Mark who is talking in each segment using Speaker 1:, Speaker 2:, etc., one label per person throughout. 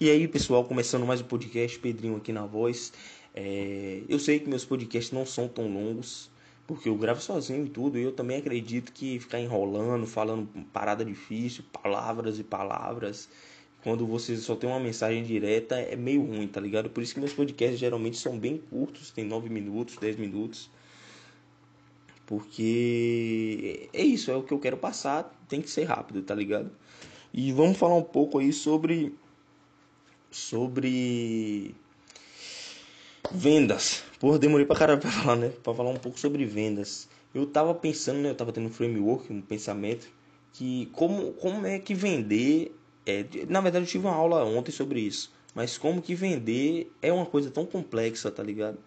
Speaker 1: E aí, pessoal, começando mais um podcast, Pedrinho aqui na voz. É, eu sei que meus podcasts não são tão longos, porque eu gravo sozinho e tudo, e eu também acredito que ficar enrolando, falando parada difícil, palavras e palavras, quando você só tem uma mensagem direta, é meio ruim, tá ligado? Por isso que meus podcasts geralmente são bem curtos, tem 9 minutos, 10 minutos. Porque é isso, é o que eu quero passar, tem que ser rápido, tá ligado? E vamos falar um pouco aí sobre sobre vendas. Porra, demorei pra caralho pra falar, né? Pra falar um pouco sobre vendas. Eu tava pensando, né? Eu tava tendo um framework, um pensamento que como, como é que vender. É, na verdade, eu tive uma aula ontem sobre isso. Mas como que vender é uma coisa tão complexa, tá ligado?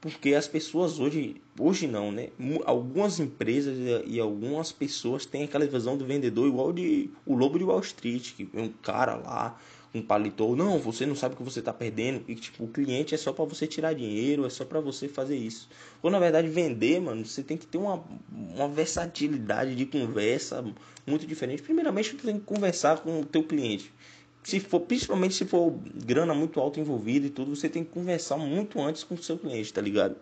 Speaker 1: Porque as pessoas hoje, hoje não, né? Algumas empresas e algumas pessoas têm aquela visão do vendedor igual de o lobo de Wall Street, que é um cara lá um paletó, não, você não sabe o que você está perdendo e tipo o cliente é só para você tirar dinheiro, é só para você fazer isso. Ou na verdade vender, mano, você tem que ter uma, uma versatilidade de conversa muito diferente. Primeiramente, você tem que conversar com o teu cliente. Se for, principalmente se for grana muito alta envolvida e tudo, você tem que conversar muito antes com o seu cliente, tá ligado?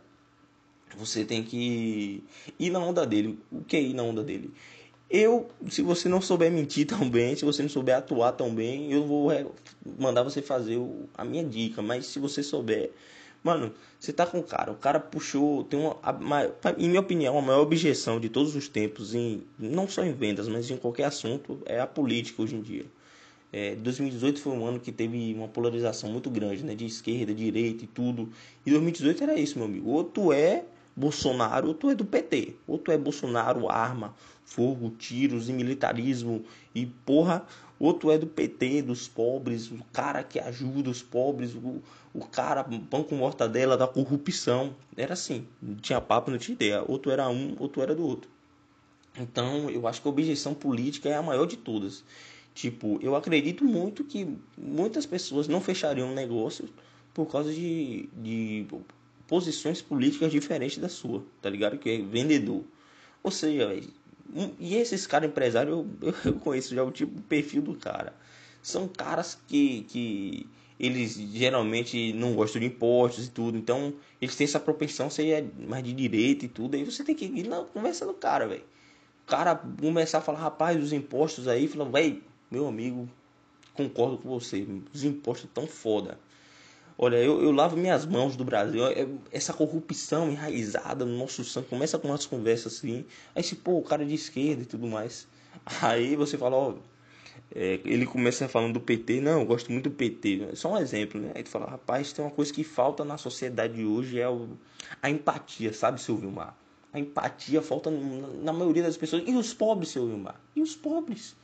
Speaker 1: Você tem que ir na onda dele. O que é ir na onda dele? Eu, se você não souber mentir tão bem, se você não souber atuar tão bem, eu vou mandar você fazer a minha dica. Mas se você souber, mano, você tá com o cara, o cara puxou, tem uma, em minha opinião, a maior objeção de todos os tempos, em, não só em vendas, mas em qualquer assunto, é a política hoje em dia. É, 2018 foi um ano que teve uma polarização muito grande, né, de esquerda, direita e tudo. E 2018 era isso, meu amigo. Ou tu é Bolsonaro, ou tu é do PT. Ou tu é Bolsonaro, arma, fogo, tiros e militarismo e porra, outro é do PT, dos pobres, o cara que ajuda os pobres, o, o cara pão com mortadela da corrupção. Era assim, não tinha papo, não tinha ideia. Outro era um, outro era do outro. Então, eu acho que a objeção política é a maior de todas. Tipo, eu acredito muito que muitas pessoas não fechariam negócios por causa de, de posições políticas diferentes da sua, tá ligado? Que é vendedor. Ou seja, e esses caras empresários, eu, eu conheço já o tipo de perfil do cara. São caras que, que eles geralmente não gostam de impostos e tudo. Então, eles têm essa propensão a ser mais de direita e tudo. Aí você tem que ir na conversa do cara, velho. O cara começar a falar, rapaz, os impostos aí, falando, velho, meu amigo, concordo com você. Os impostos tão foda. Olha, eu, eu lavo minhas mãos do Brasil. Essa corrupção enraizada no nosso sangue começa com umas conversas assim. Aí se, pô, o cara é de esquerda e tudo mais. Aí você fala, ó. É, ele começa falando do PT, não, eu gosto muito do PT, só um exemplo, né? Aí tu fala, rapaz, tem uma coisa que falta na sociedade hoje é o, a empatia, sabe, seu Vilmar? A empatia falta na maioria das pessoas. E os pobres, seu Vilmar? E os pobres?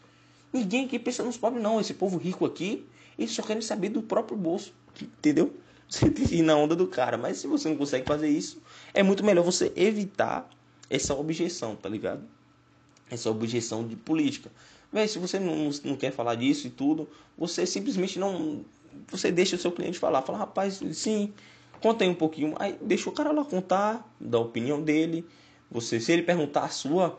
Speaker 1: Ninguém aqui pensa nos pobres, não. Esse povo rico aqui, eles só querem saber do próprio bolso. Entendeu? Você tem que ir na onda do cara. Mas se você não consegue fazer isso, é muito melhor você evitar essa objeção, tá ligado? Essa objeção de política. Véi, se você não, não quer falar disso e tudo, você simplesmente não. Você deixa o seu cliente falar. Fala, rapaz, sim, conta aí um pouquinho. Aí deixa o cara lá contar, da opinião dele. Você, se ele perguntar a sua,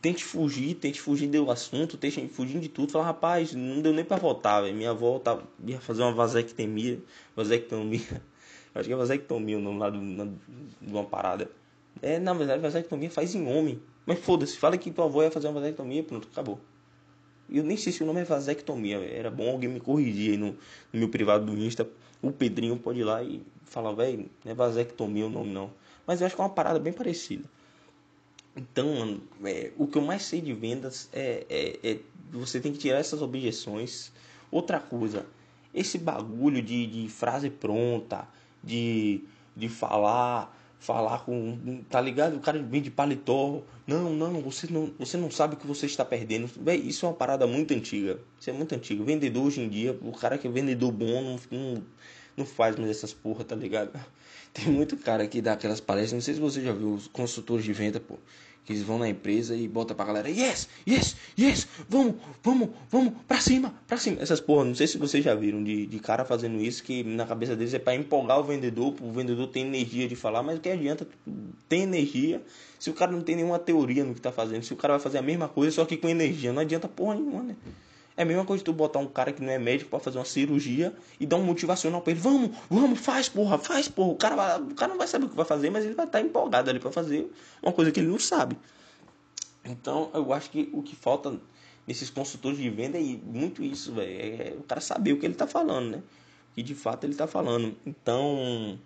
Speaker 1: tente fugir, tente fugir do assunto, tente fugir de tudo. Fala, rapaz, não deu nem pra votar, véio. minha avó tá, ia fazer uma vasectomia, vasectomia, acho que é vasectomia o nome lá de uma parada. É, na verdade, vasectomia faz em homem. Mas foda-se, fala que tua avó ia fazer uma vasectomia, pronto, acabou. Eu nem sei se o nome é vasectomia, véio. era bom alguém me corrigir aí no, no, meu privado do Insta. O Pedrinho pode ir lá e falar, velho, não é vasectomia o nome não. Mas eu acho que é uma parada bem parecida. Então, é, o que eu mais sei de vendas é, é, é, você tem que tirar essas objeções. Outra coisa, esse bagulho de, de frase pronta, de, de falar, falar com. Tá ligado? O cara vem de paletó. Não, não, você não, você não sabe o que você está perdendo. Isso é uma parada muito antiga. Isso é muito antigo. Vendedor hoje em dia, o cara que é vendedor bom não, não, não faz mais essas porra, tá ligado? Tem muito cara que dá aquelas palestras. Não sei se você já viu os consultores de venda, pô eles vão na empresa e bota pra galera, yes, yes, yes, vamos, vamos, vamos, pra cima, pra cima. Essas porra, não sei se vocês já viram de, de cara fazendo isso, que na cabeça deles é para empolgar o vendedor, o vendedor tem energia de falar, mas o que adianta, tem energia, se o cara não tem nenhuma teoria no que tá fazendo, se o cara vai fazer a mesma coisa, só que com energia, não adianta porra nenhuma, né? É a mesma coisa tu botar um cara que não é médico para fazer uma cirurgia e dar um motivacional pra ele. Vamos, vamos, faz, porra, faz, porra. O cara, vai, o cara não vai saber o que vai fazer, mas ele vai estar tá empolgado ali para fazer uma coisa que ele não sabe. Então, eu acho que o que falta nesses consultores de venda é muito isso, velho. É o cara saber o que ele tá falando, né? E de fato ele tá falando. Então,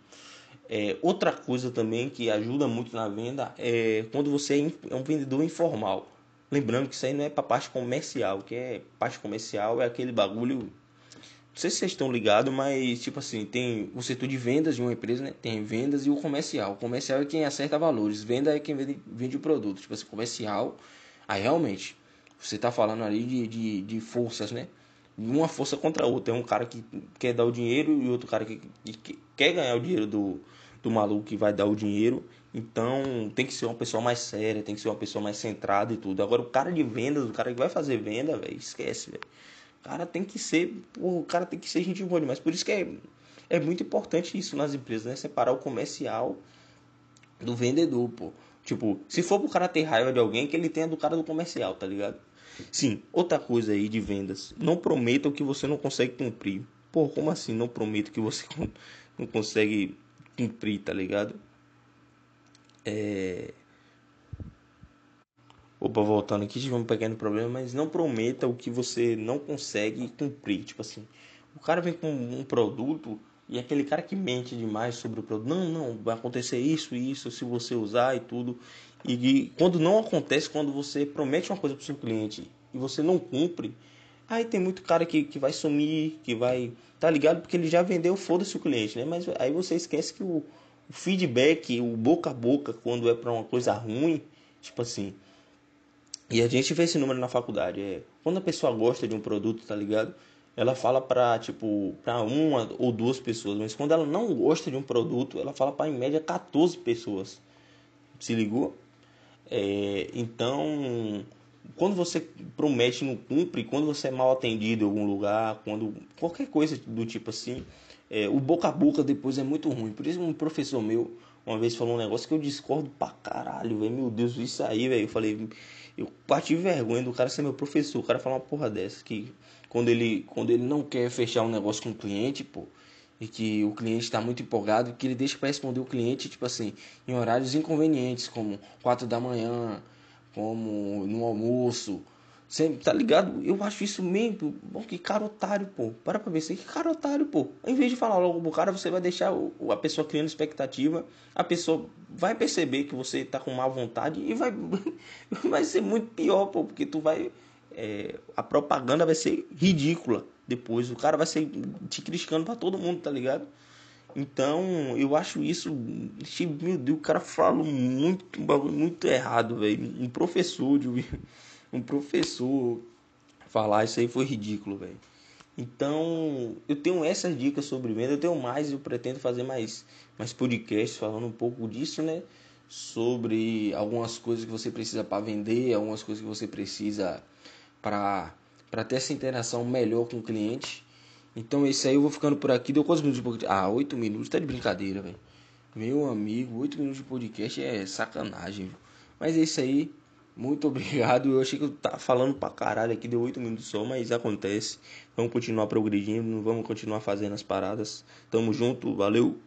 Speaker 1: é, outra coisa também que ajuda muito na venda é quando você é um vendedor informal. Lembrando que isso aí não é para parte comercial, que é parte comercial é aquele bagulho. Não sei se vocês estão ligados, mas tipo assim, tem o setor de vendas de uma empresa, né? Tem vendas e o comercial. O comercial é quem acerta valores, venda é quem vende, vende o produto. Tipo assim, comercial, aí realmente, você está falando ali de, de, de forças, né? Uma força contra a outra. É um cara que quer dar o dinheiro e outro cara que, que quer ganhar o dinheiro do, do maluco que vai dar o dinheiro. Então tem que ser uma pessoa mais séria, tem que ser uma pessoa mais centrada e tudo. Agora o cara de vendas, o cara que vai fazer venda, velho, esquece, velho. O cara tem que ser, o cara tem que ser gente boa demais. Por isso que é, é muito importante isso nas empresas, né? Separar o comercial do vendedor, pô. Tipo, se for pro cara ter raiva de alguém, que ele tenha do cara do comercial, tá ligado? Sim, outra coisa aí de vendas. Não prometa o que você não consegue cumprir. Pô, como assim não prometo que você não consegue cumprir, tá ligado? É... Opa, voltando aqui, tive um pequeno problema, mas não prometa o que você não consegue cumprir. Tipo assim, o cara vem com um produto e aquele cara que mente demais sobre o produto, não, não, vai acontecer isso e isso se você usar e tudo. E, e quando não acontece, quando você promete uma coisa para o seu cliente e você não cumpre, aí tem muito cara que, que vai sumir, que vai. Tá ligado? Porque ele já vendeu, foda-se o cliente, né? Mas aí você esquece que o, o feedback, o boca a boca, quando é para uma coisa ruim, tipo assim. E a gente vê esse número na faculdade. É, quando a pessoa gosta de um produto, tá ligado? Ela fala pra, tipo, pra uma ou duas pessoas. Mas quando ela não gosta de um produto, ela fala para em média 14 pessoas. Se ligou? É, então, quando você promete e não cumpre, quando você é mal atendido em algum lugar, quando qualquer coisa do tipo assim, é, o boca a boca depois é muito ruim. Por isso um professor meu uma vez falou um negócio que eu discordo pra caralho, velho. Meu Deus, isso aí, velho. Eu falei, eu parti vergonha do cara ser meu professor. O cara fala uma porra dessa que quando ele quando ele não quer fechar um negócio com o cliente, pô, e que o cliente está muito empolgado, que ele deixa para responder o cliente, tipo assim, em horários inconvenientes, como 4 da manhã, como no almoço. Sempre, tá ligado? Eu acho isso meio. Bom, que cara otário, pô. Para pra ver Que cara otário, pô. Em vez de falar logo pro cara, você vai deixar a pessoa criando expectativa. A pessoa vai perceber que você tá com má vontade e vai. vai ser muito pior, pô. Porque tu vai. É, a propaganda vai ser ridícula depois. O cara vai ser te criticando para todo mundo, tá ligado? Então, eu acho isso. Meu Deus, o cara falou muito, muito errado, velho. Um professor, de, um professor falar isso aí foi ridículo, velho. Então, eu tenho essas dicas sobre venda, eu tenho mais, eu pretendo fazer mais, mais podcasts falando um pouco disso, né? Sobre algumas coisas que você precisa para vender, algumas coisas que você precisa para ter essa interação melhor com o cliente. Então esse aí eu vou ficando por aqui. Deu quantos minutos de podcast? Ah, 8 minutos. Tá de brincadeira, velho. Meu amigo, 8 minutos de podcast é sacanagem. Viu? Mas é isso aí. Muito obrigado. Eu achei que eu tava falando pra caralho aqui. Deu 8 minutos só, mas acontece. Vamos continuar progredindo. Vamos continuar fazendo as paradas. Tamo junto. Valeu.